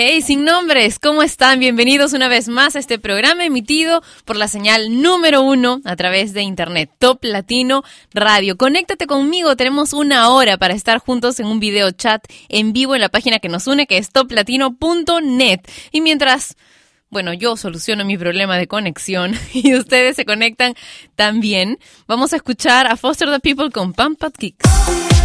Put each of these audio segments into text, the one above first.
Hey, sin nombres, ¿cómo están? Bienvenidos una vez más a este programa emitido por la señal número uno a través de internet, Top Latino Radio. Conéctate conmigo, tenemos una hora para estar juntos en un video chat en vivo en la página que nos une, que es toplatino.net. Y mientras bueno, yo soluciono mi problema de conexión y ustedes se conectan también. Vamos a escuchar a Foster the People con Pump Up Kicks.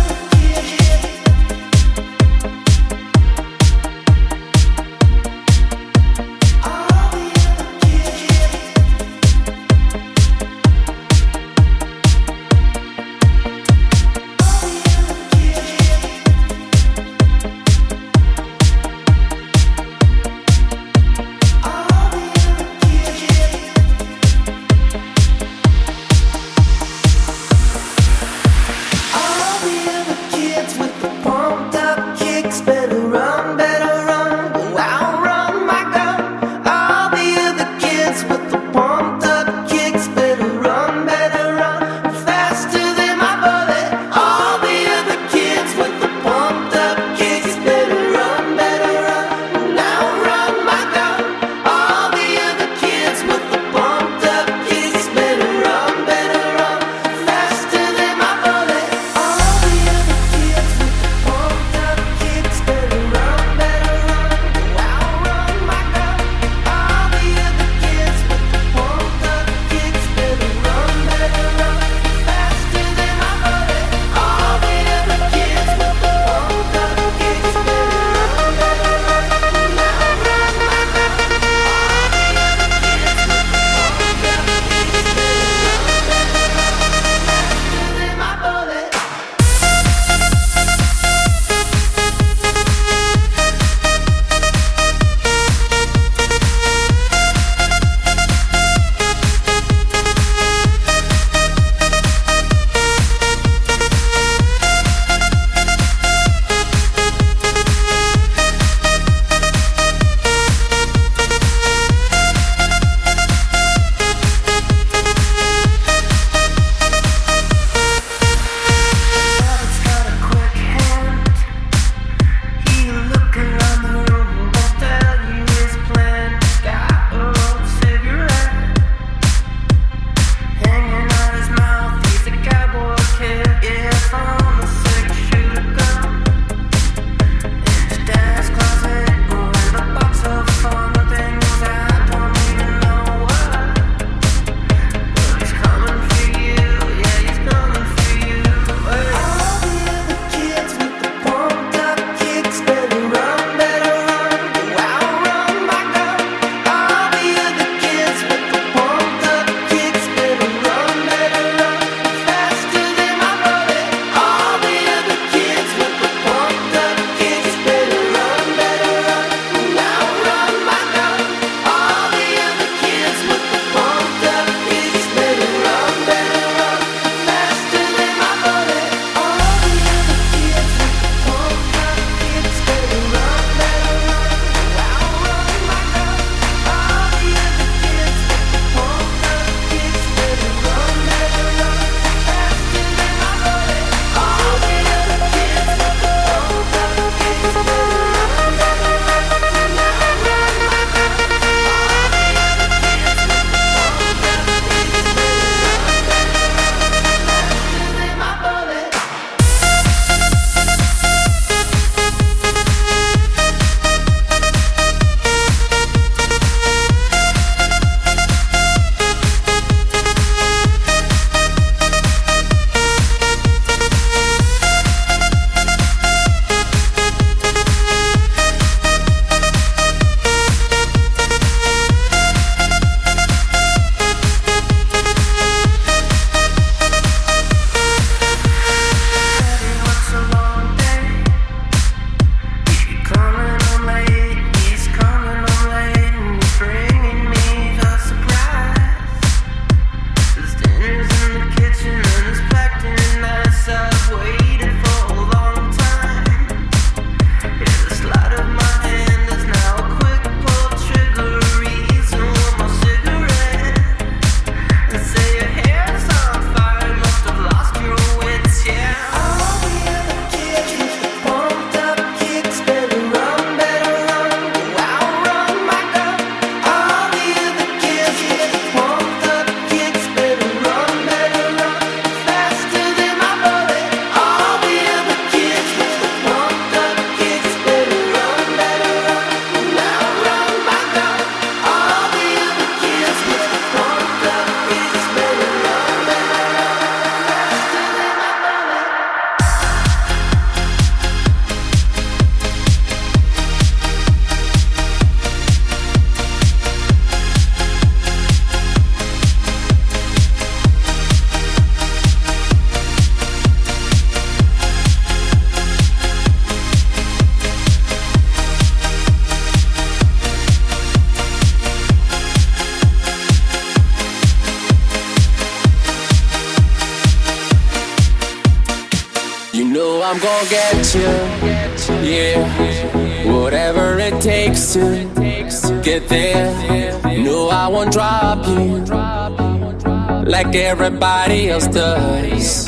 Everybody else does.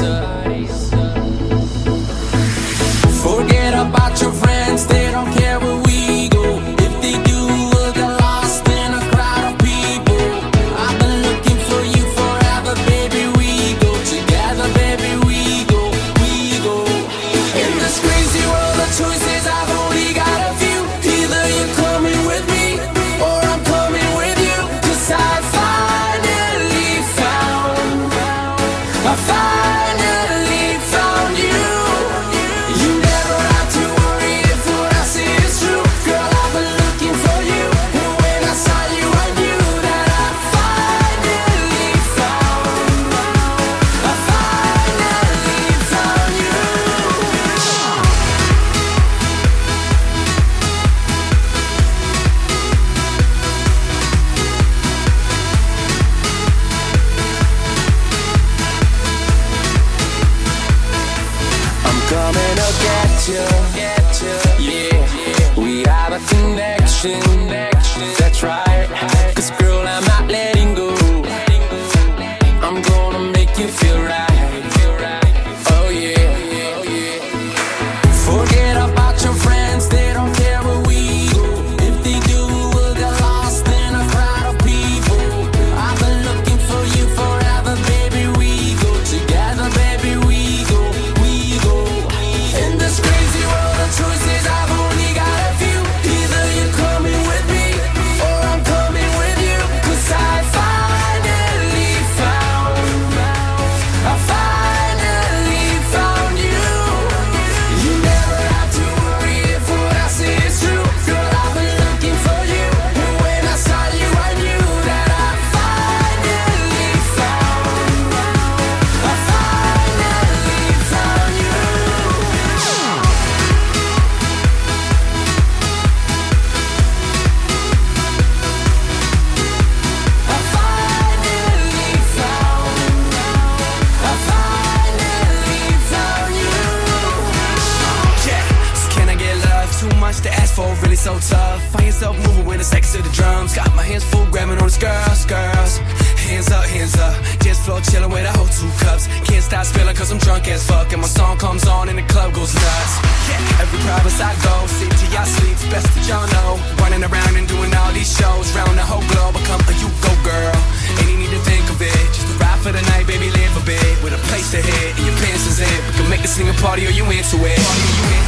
Singing party or you into it.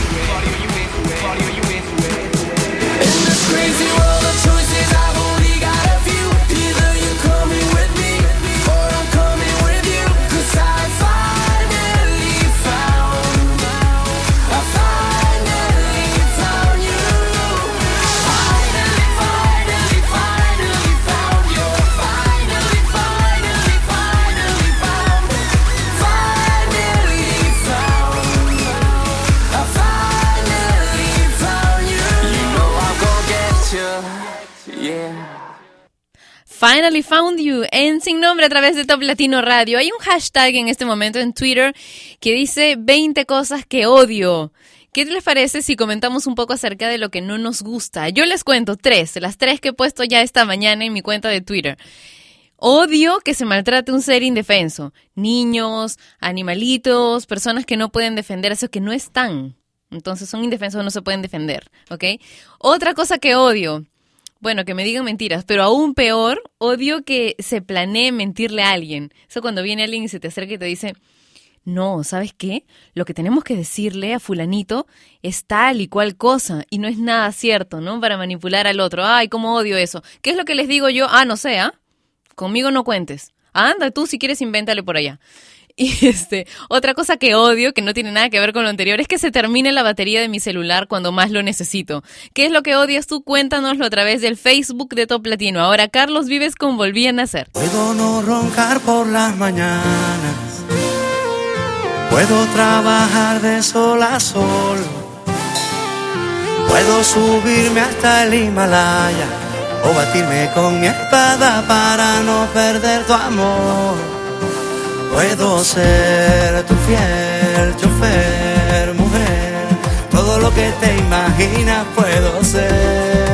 Finally Found You en Sin Nombre a través de Top Latino Radio. Hay un hashtag en este momento en Twitter que dice 20 cosas que odio. ¿Qué les parece si comentamos un poco acerca de lo que no nos gusta? Yo les cuento tres, las tres que he puesto ya esta mañana en mi cuenta de Twitter. Odio que se maltrate un ser indefenso. Niños, animalitos, personas que no pueden defenderse o que no están. Entonces son indefensos, no se pueden defender, ¿ok? Otra cosa que odio, bueno, que me digan mentiras, pero aún peor, odio que se planee mentirle a alguien. Eso cuando viene alguien y se te acerca y te dice, no, ¿sabes qué? Lo que tenemos que decirle a fulanito es tal y cual cosa y no es nada cierto, ¿no? Para manipular al otro. Ay, cómo odio eso. ¿Qué es lo que les digo yo? Ah, no sé, ¿ah? Conmigo no cuentes. Anda, tú si quieres invéntale por allá. Y este, otra cosa que odio, que no tiene nada que ver con lo anterior, es que se termine la batería de mi celular cuando más lo necesito. ¿Qué es lo que odias tú? Cuéntanoslo a través del Facebook de Top Latino. Ahora Carlos Vives con Volví a Nacer. Puedo no roncar por las mañanas. Puedo trabajar de sol a sol. Puedo subirme hasta el Himalaya o batirme con mi espada para no perder tu amor. Puedo ser tu fiel chofer, mujer. Todo lo que te imaginas puedo ser.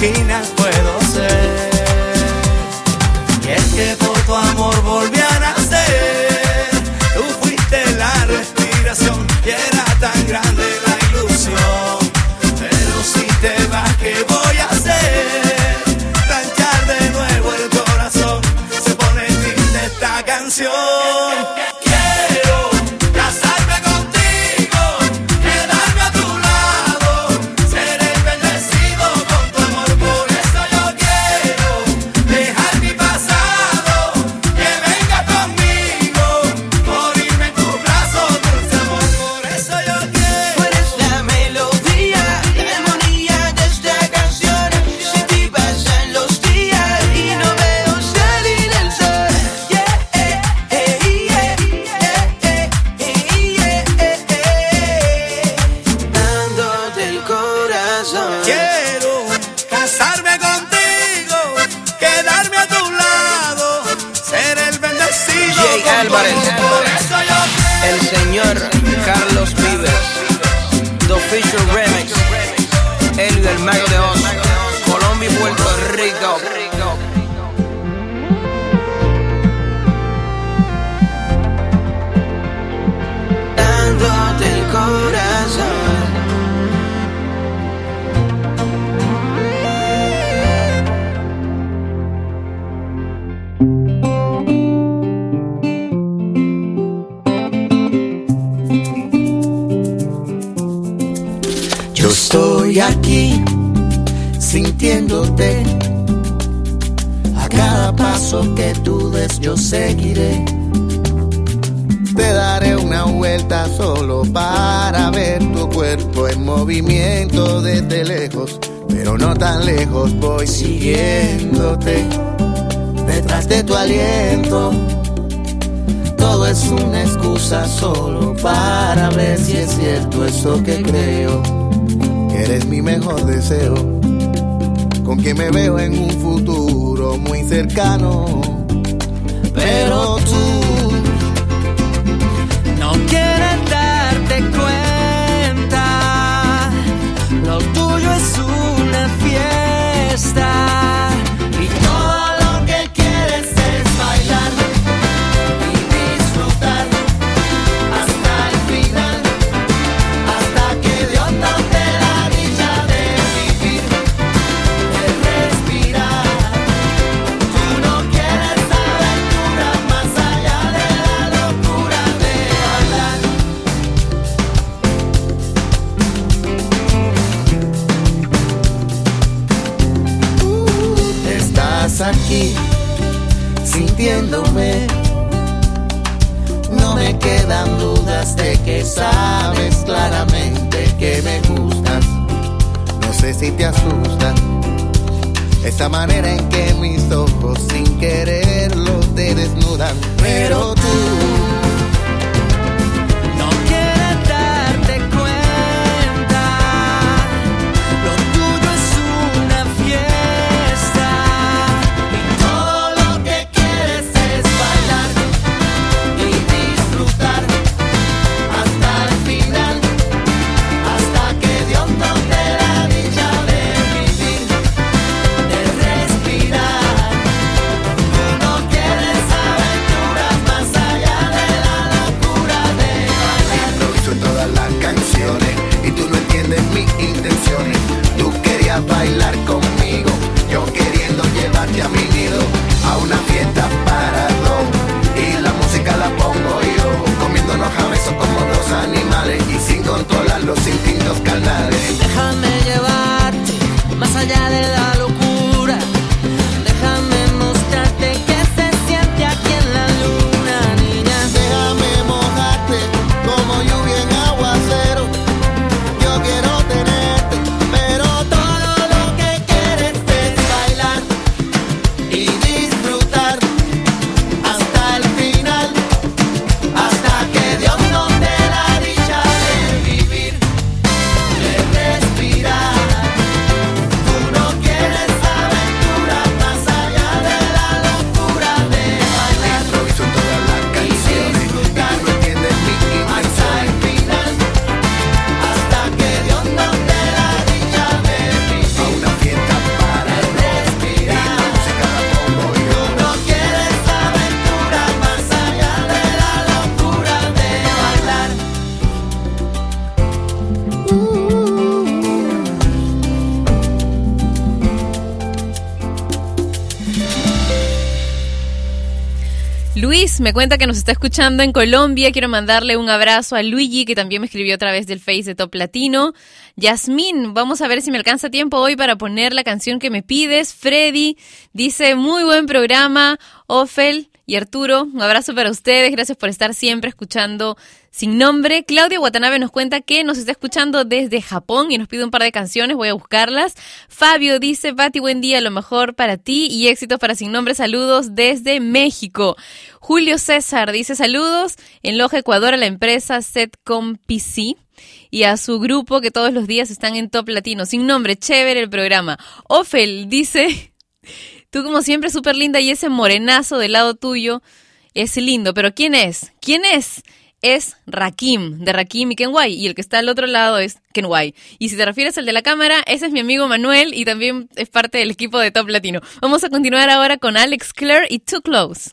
esquinas voy siguiéndote detrás de tu aliento. Todo es una excusa solo para ver si es cierto eso que creo. Que eres mi mejor deseo, con quien me veo en un futuro muy cercano. Pero tú no quieres darte cuenta. Stop. sabes claramente que me gustas. No sé si te asusta esa manera en que mis ojos sin quererlo te desnudan. Pero me cuenta que nos está escuchando en Colombia. Quiero mandarle un abrazo a Luigi, que también me escribió a través del Face de Top Latino. Yasmín, vamos a ver si me alcanza tiempo hoy para poner la canción que me pides. Freddy dice, muy buen programa. Ofel y Arturo, un abrazo para ustedes. Gracias por estar siempre escuchando sin nombre. Claudia Watanabe nos cuenta que nos está escuchando desde Japón y nos pide un par de canciones. Voy a buscarlas. Fabio dice, Pati, buen día, lo mejor para ti y éxitos para sin nombre. Saludos desde México. Julio César dice saludos en Loja, Ecuador, a la empresa Setcom PC y a su grupo que todos los días están en Top Latino. Sin nombre, chévere el programa. Ofel dice, tú como siempre súper linda y ese morenazo del lado tuyo es lindo, pero ¿quién es? ¿Quién es? Es Rakim, de Rakim y Kenway, y el que está al otro lado es Kenway. Y si te refieres al de la cámara, ese es mi amigo Manuel y también es parte del equipo de Top Latino. Vamos a continuar ahora con Alex Clare y Too Close.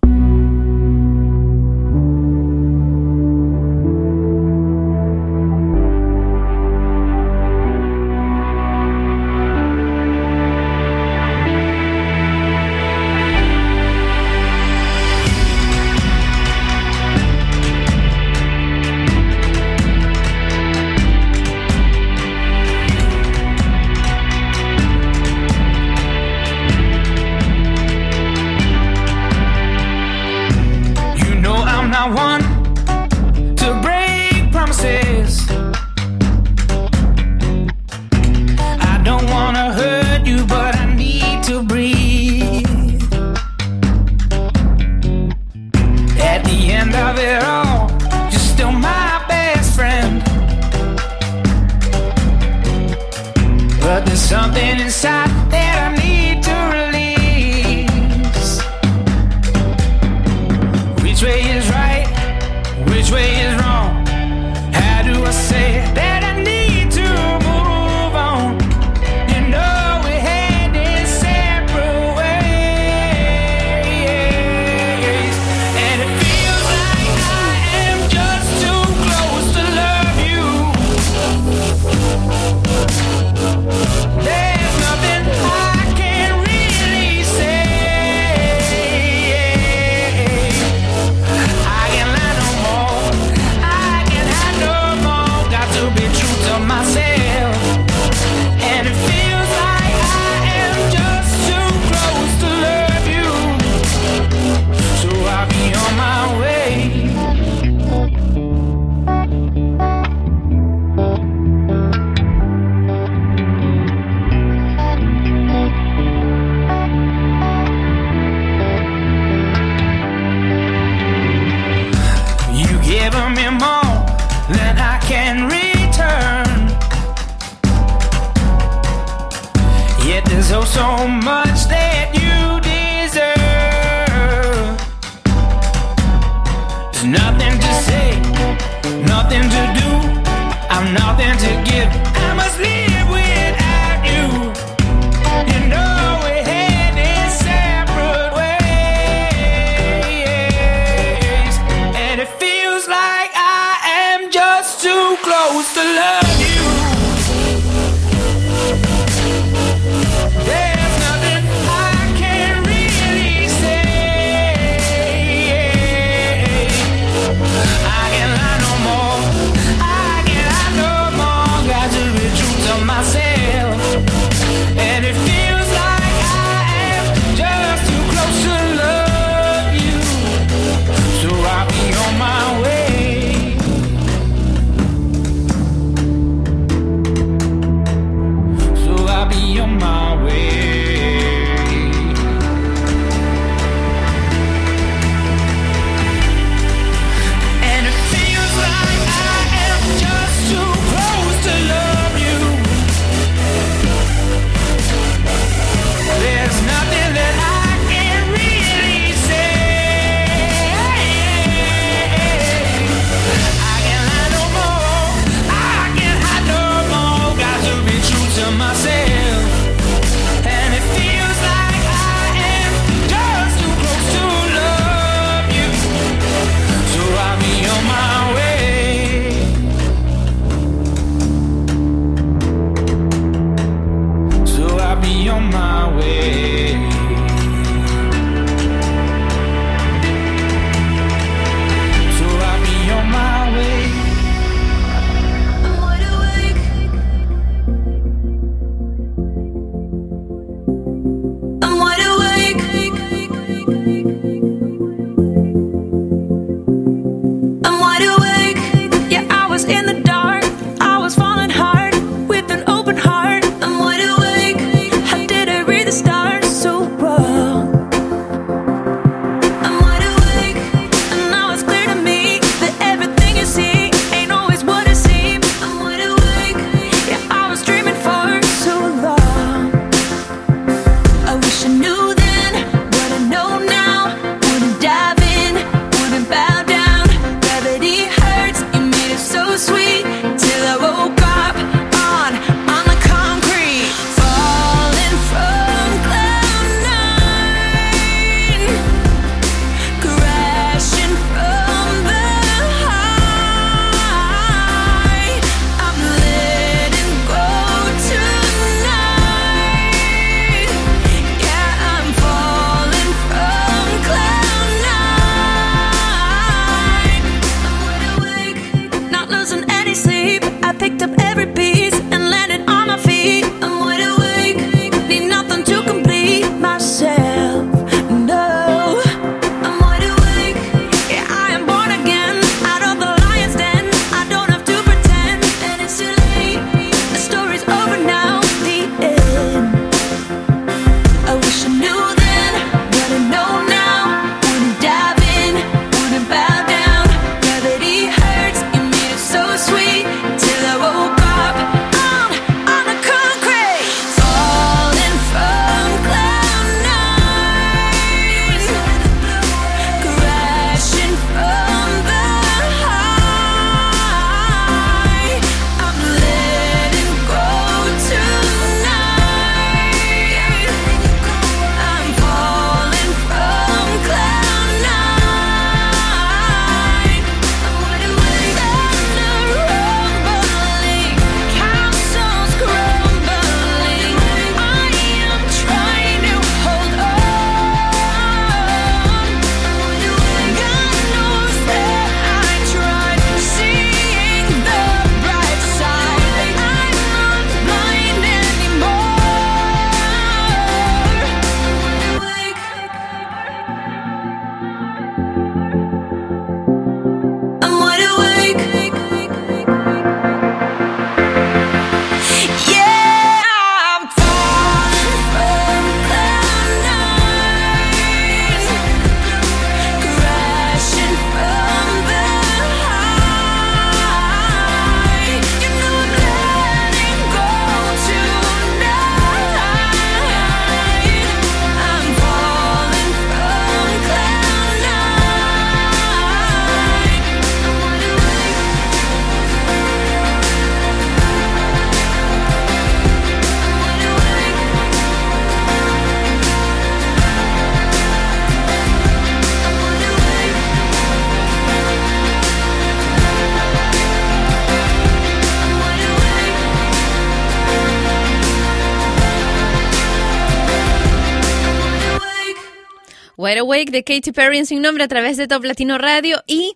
De Katy Perry en sin nombre a través de Top Latino Radio y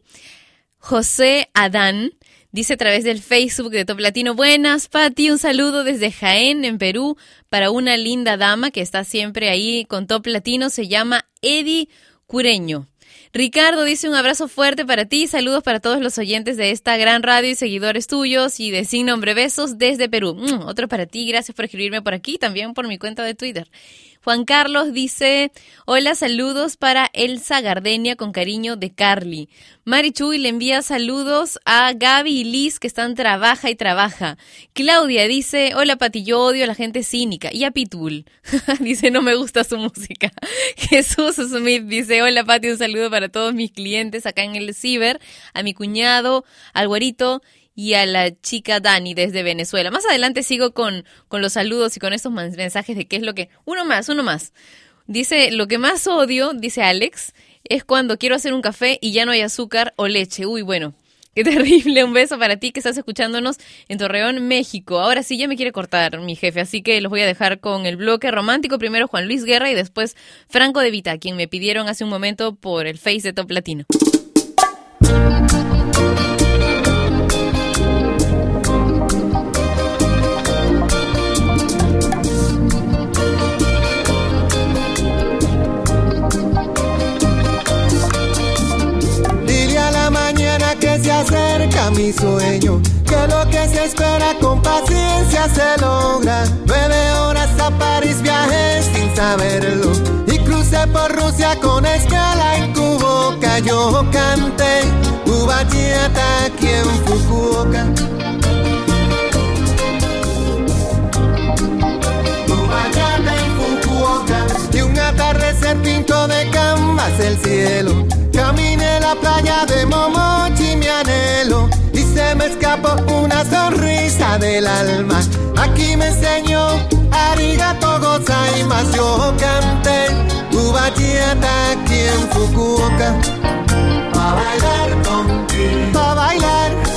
José Adán dice a través del Facebook de Top Latino, buenas Pati, un saludo desde Jaén en Perú para una linda dama que está siempre ahí con Top Latino, se llama Eddie Cureño. Ricardo dice un abrazo fuerte para ti, saludos para todos los oyentes de esta gran radio y seguidores tuyos y de sin nombre besos desde Perú. Mm, otro para ti, gracias por escribirme por aquí, también por mi cuenta de Twitter. Juan Carlos dice, hola, saludos para Elsa Gardenia con cariño de Carly. Mari Chuy le envía saludos a Gaby y Liz que están trabaja y trabaja. Claudia dice, hola Pati, yo odio a la gente cínica. Y a Pitbull, dice, no me gusta su música. Jesús Smith dice, hola Pati, un saludo para todos mis clientes acá en el Ciber, a mi cuñado, al güerito y a la chica Dani desde Venezuela. Más adelante sigo con, con los saludos y con estos mensajes de qué es lo que... Uno más, uno más. Dice, lo que más odio, dice Alex, es cuando quiero hacer un café y ya no hay azúcar o leche. Uy, bueno. Qué terrible, un beso para ti que estás escuchándonos en Torreón, México. Ahora sí ya me quiere cortar mi jefe, así que los voy a dejar con el bloque romántico. Primero Juan Luis Guerra y después Franco de Vita, quien me pidieron hace un momento por el Face de Top Latino. Mi sueño, que lo que se espera con paciencia se logra. Nueve horas a París viajé sin saberlo y crucé por Rusia con escala en Cuboca. Yo canté tu bachata aquí en Fukuoka. Y un atardecer pinto de canvas el cielo. Caminé la playa de Momochi, mi anhelo, me escapó una sonrisa del alma. Aquí me enseñó arigato gozaimasu. Yo canté tu bachata aquí en Fukuoka. Pa' bailar contigo, pa' bailar.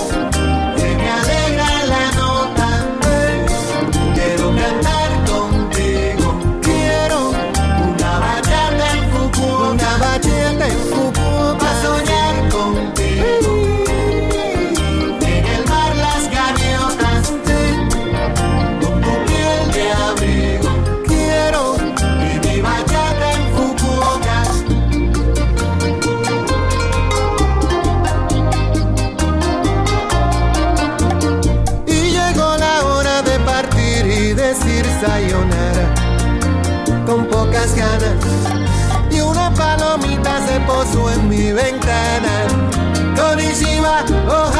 Y una palomita se posó en mi ventana. Ohio,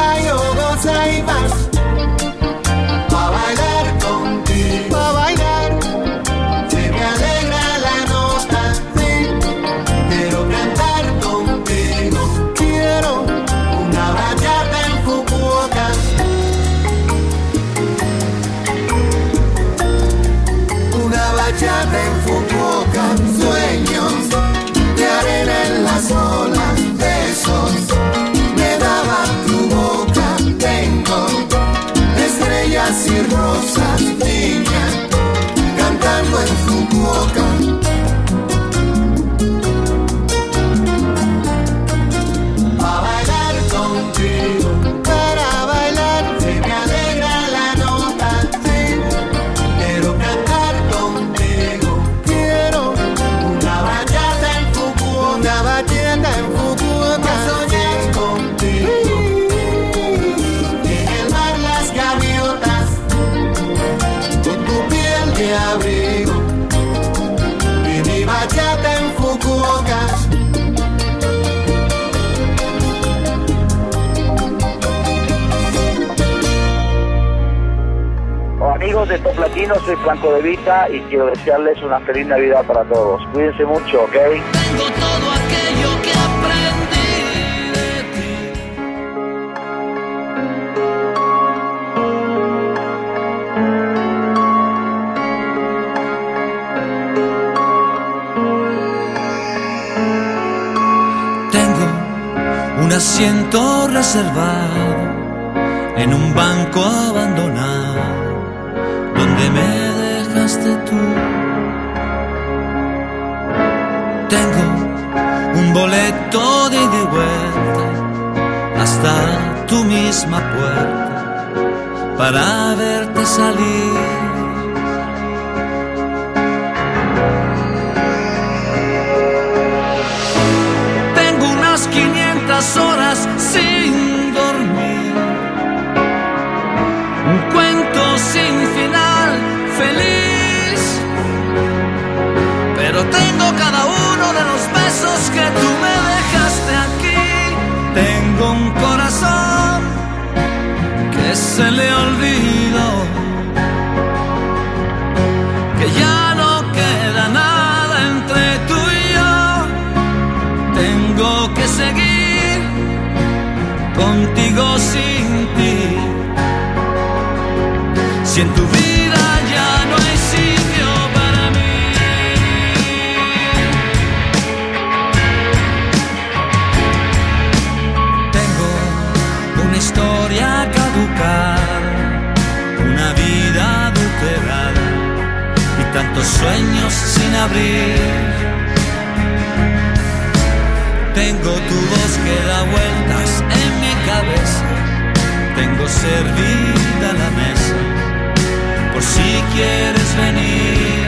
amigos de Top Latino, soy Franco de Vita y quiero desearles una feliz Navidad para todos. Cuídense mucho, ¿ok? Tengo todo aquello que aprendí de ti. Tengo un asiento reservado en un banco abandonado donde me dejaste tú. Tengo trayecto de ida vuelta hasta tu misma puerta para verte salir. Tengo unas 500 horas sin besos que tú me dejaste aquí. Tengo un corazón que se le olvidó. Que ya no queda nada entre tú y yo. Tengo que seguir contigo sin ti. Si en tu vida sueños sin abrir. Tengo tu voz que da vueltas en mi cabeza. Tengo servida la mesa por si quieres venir.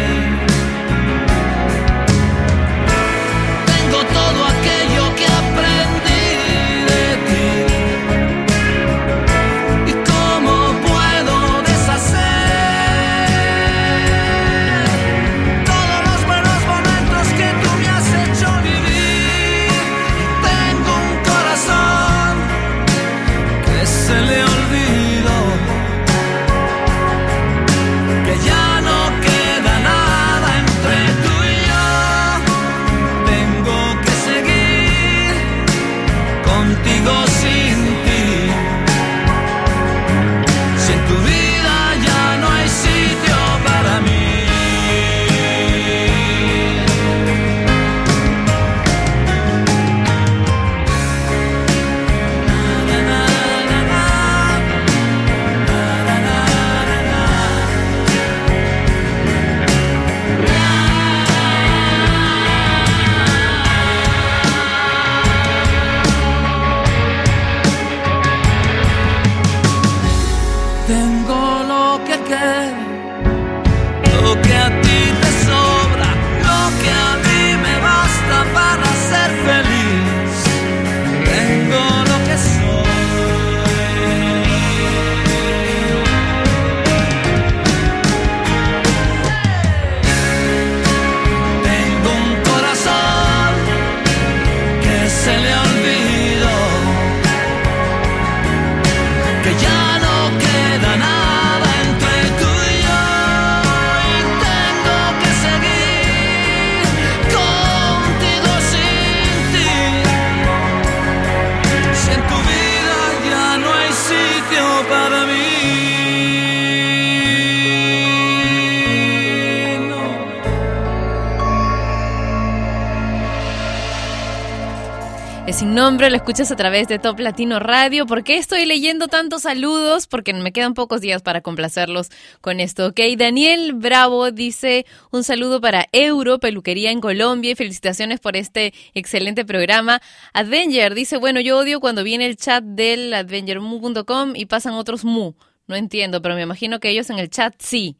Nombre, lo escuchas a través de Top Latino Radio. ¿Por qué estoy leyendo tantos saludos? Porque me quedan pocos días para complacerlos con esto. Ok, Daniel Bravo dice un saludo para Euro, peluquería en Colombia y felicitaciones por este excelente programa. Advenger dice, bueno, yo odio cuando viene el chat del advengermu.com y pasan otros mu. No entiendo, pero me imagino que ellos en el chat sí.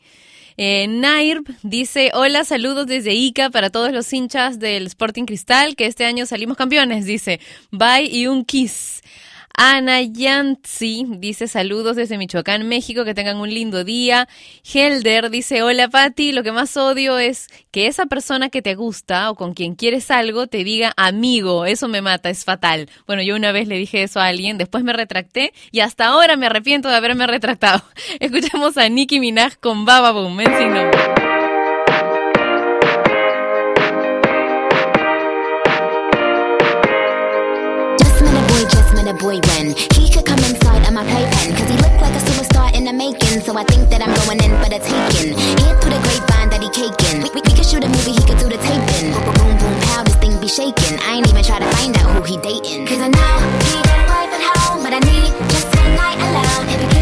Eh, Nair dice, hola, saludos desde Ica para todos los hinchas del Sporting Cristal, que este año salimos campeones, dice, bye y un kiss. Ana Yanzi dice saludos desde Michoacán, México, que tengan un lindo día. Helder dice, hola Patti, lo que más odio es que esa persona que te gusta o con quien quieres algo te diga amigo, eso me mata, es fatal. Bueno, yo una vez le dije eso a alguien, después me retracté y hasta ahora me arrepiento de haberme retractado. Escuchemos a Nicki Minaj con Baba Boom, en boy when he could come inside of my playpen. Cause he looked like a superstar in the making. So I think that I'm going in for the taking. Hear through the grapevine that he caking. We, we, we could shoot a movie, he could do the taping. Boom, boom, boom, pow, this thing be shaking. I ain't even try to find out who he dating. Cause I know he got a wife at home, but I need just one night alone.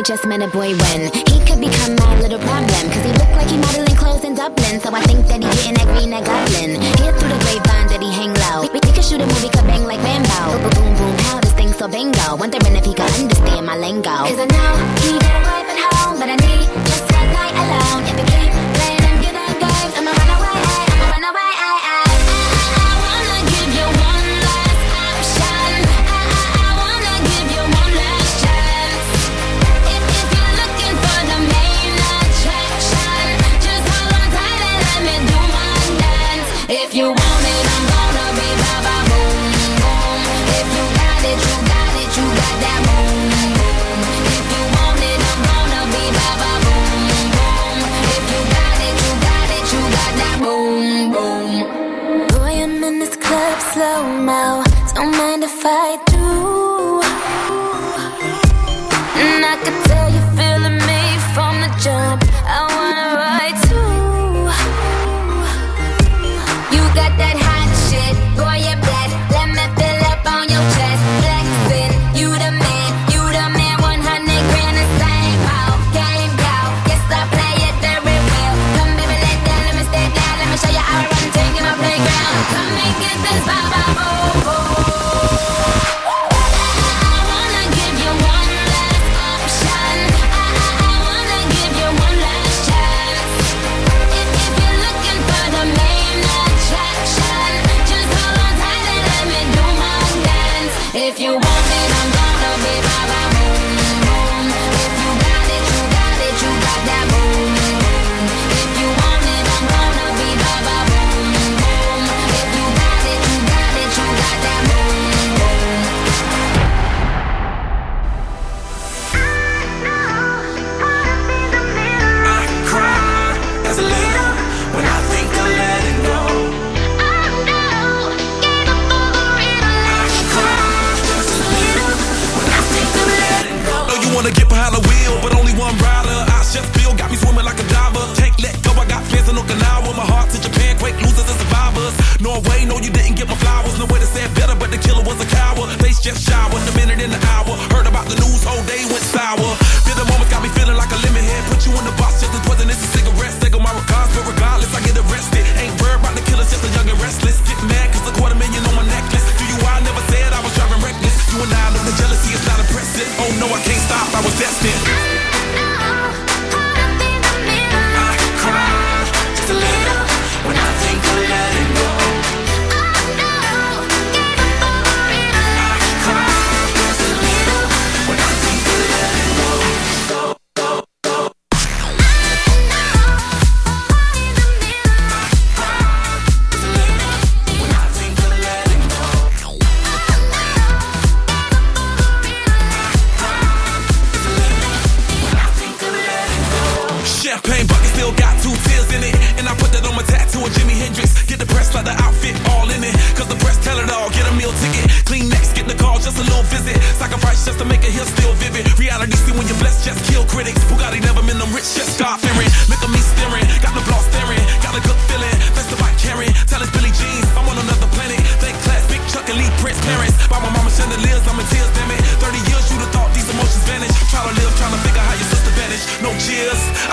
Boy just met a boy when he could become my little problem. Cause he look like he modeling clothes in Dublin. So I think that he getting that green that goblin. Hear through the grapevine that he hang low. We, we could shoot a movie, could bang like Rambo. Boom, boom, boom, how this thing so bingo. Wondering if he could understand my lingo. Cause I know he got a wife at home, but I need just one night alone. If he keep playing them games, I'ma run away, I'ma run away,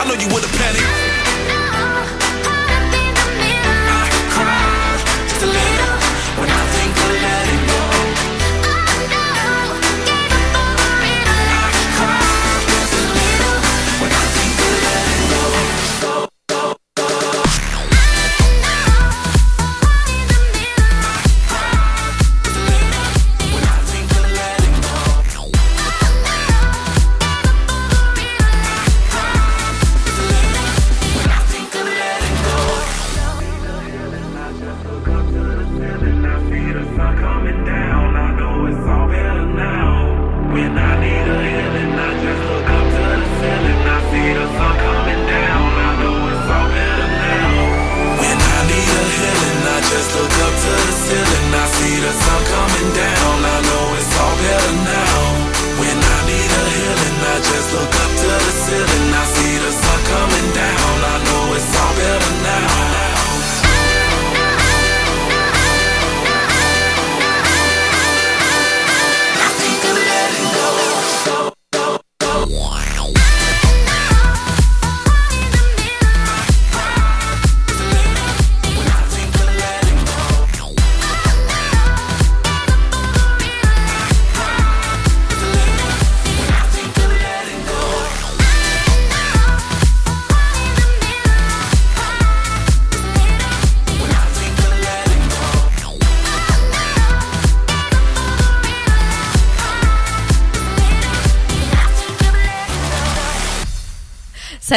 know you would've panicked.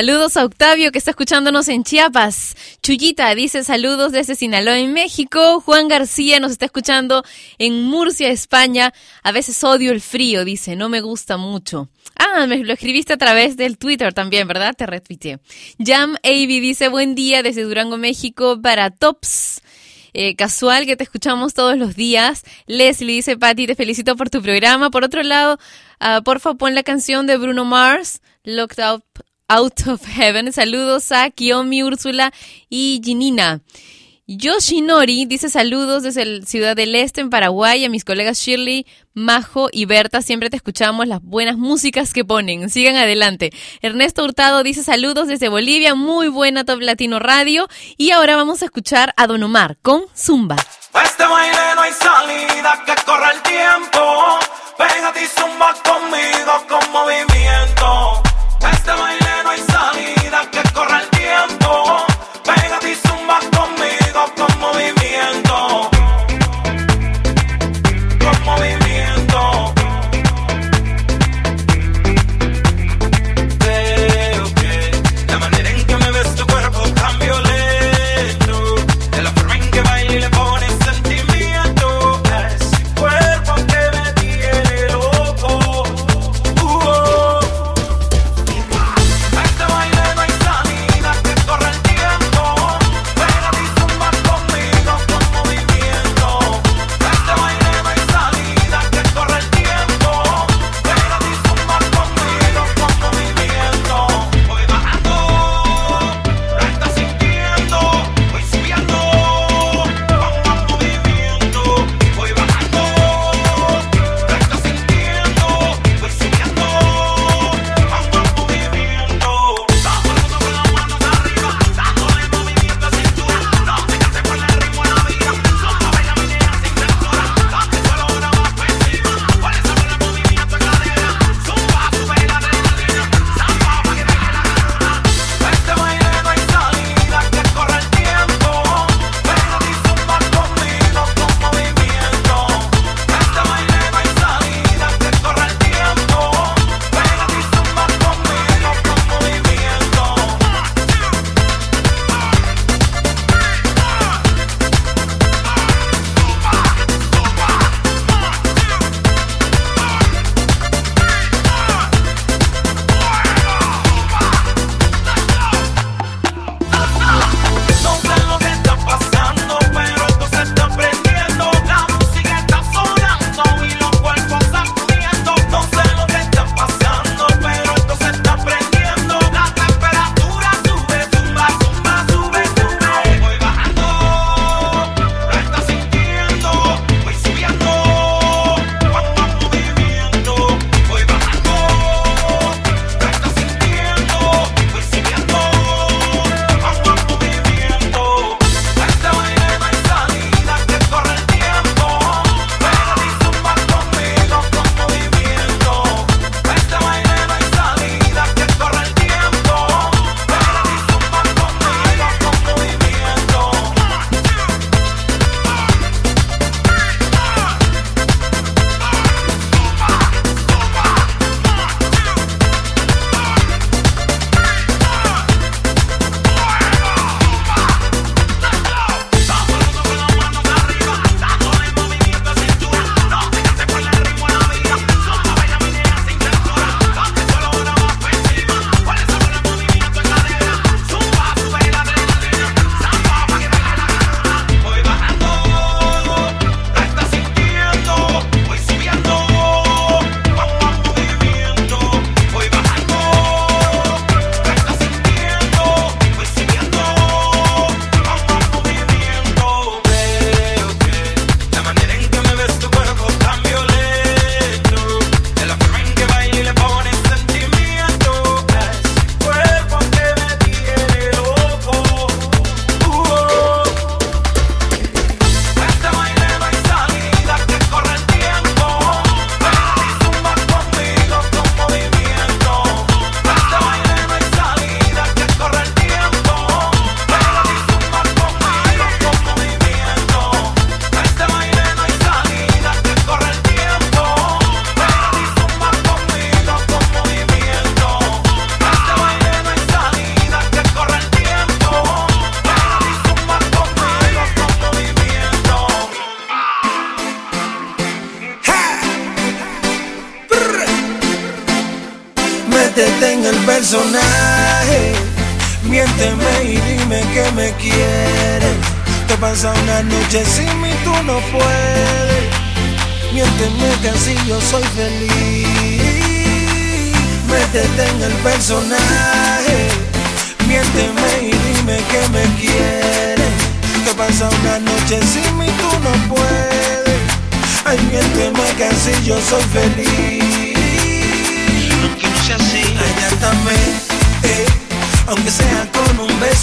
Saludos a Octavio que está escuchándonos en Chiapas. Chuyita dice saludos desde Sinaloa en México. Juan García nos está escuchando en Murcia, España. A veces odio el frío, dice, no me gusta mucho. Ah, me lo escribiste a través del Twitter también, ¿verdad? Te retuiteé. Jam Avi dice buen día desde Durango, México para Tops. Eh, casual que te escuchamos todos los días. Leslie dice, Patti, te felicito por tu programa. Por otro lado, ah, porfa, pon la canción de Bruno Mars, Locked Up Out of Heaven. Saludos a Kiyomi, Úrsula y Ginina. Yoshinori dice saludos desde el Ciudad del Este en Paraguay a mis colegas Shirley, Majo y Berta. Siempre te escuchamos las buenas músicas que ponen. Sigan adelante. Ernesto Hurtado dice saludos desde Bolivia. Muy buena Top Latino Radio. Y ahora vamos a escuchar a Don Omar con Zumba. Este baile no hay salida, que el tiempo. Zumba conmigo con movimiento. Este baile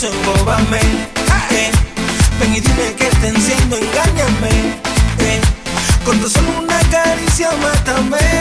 embóbame. Eh, ven y dime que te enciendo, engáñame. Eh. Con tu solo una caricia, mátame.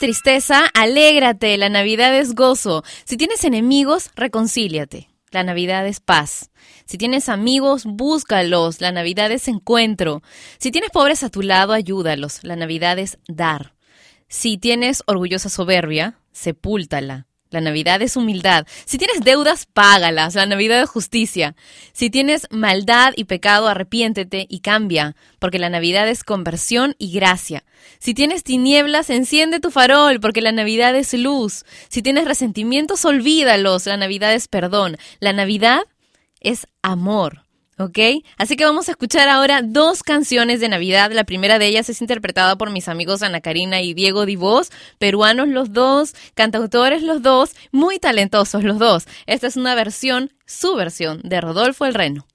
tristeza, alégrate, la Navidad es gozo. Si tienes enemigos, reconcíliate. La Navidad es paz. Si tienes amigos, búscalos. La Navidad es encuentro. Si tienes pobres a tu lado, ayúdalos. La Navidad es dar. Si tienes orgullosa soberbia, sepúltala. La Navidad es humildad. Si tienes deudas, págalas. La Navidad es justicia. Si tienes maldad y pecado, arrepiéntete y cambia, porque la Navidad es conversión y gracia. Si tienes tinieblas, enciende tu farol, porque la Navidad es luz. Si tienes resentimientos, olvídalos. La Navidad es perdón. La Navidad es amor. ¿ok? Así que vamos a escuchar ahora dos canciones de Navidad. La primera de ellas es interpretada por mis amigos Ana Karina y Diego Divos, peruanos los dos, cantautores los dos, muy talentosos los dos. Esta es una versión, su versión, de Rodolfo el Reno.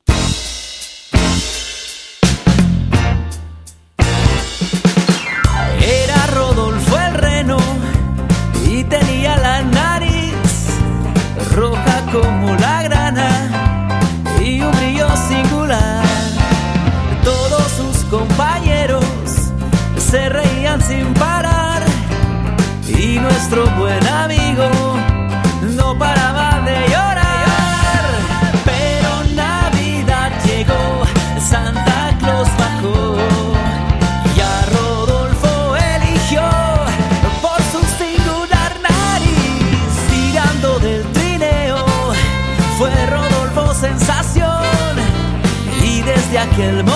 aquel momento.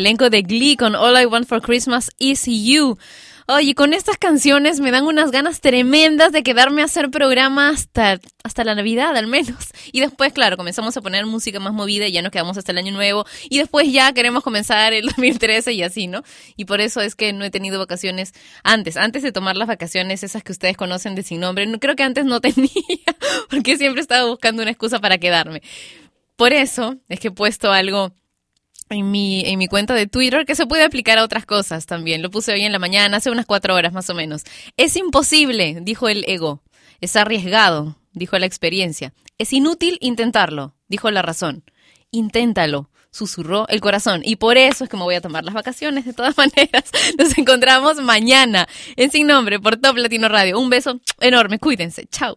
Elenco de Glee con All I Want for Christmas is You. Oye, con estas canciones me dan unas ganas tremendas de quedarme a hacer programa hasta, hasta la Navidad al menos. Y después, claro, comenzamos a poner música más movida y ya nos quedamos hasta el año nuevo. Y después ya queremos comenzar el 2013 y así, ¿no? Y por eso es que no he tenido vacaciones antes. Antes de tomar las vacaciones, esas que ustedes conocen de sin nombre. No, creo que antes no tenía, porque siempre estaba buscando una excusa para quedarme. Por eso es que he puesto algo en mi, en mi cuenta de Twitter que se puede aplicar a otras cosas también. Lo puse hoy en la mañana, hace unas cuatro horas más o menos. Es imposible, dijo el ego. Es arriesgado, dijo la experiencia. Es inútil intentarlo, dijo la razón. Inténtalo, susurró el corazón. Y por eso es que me voy a tomar las vacaciones. De todas maneras, nos encontramos mañana en Sin Nombre por Top Latino Radio. Un beso enorme, cuídense. Chao.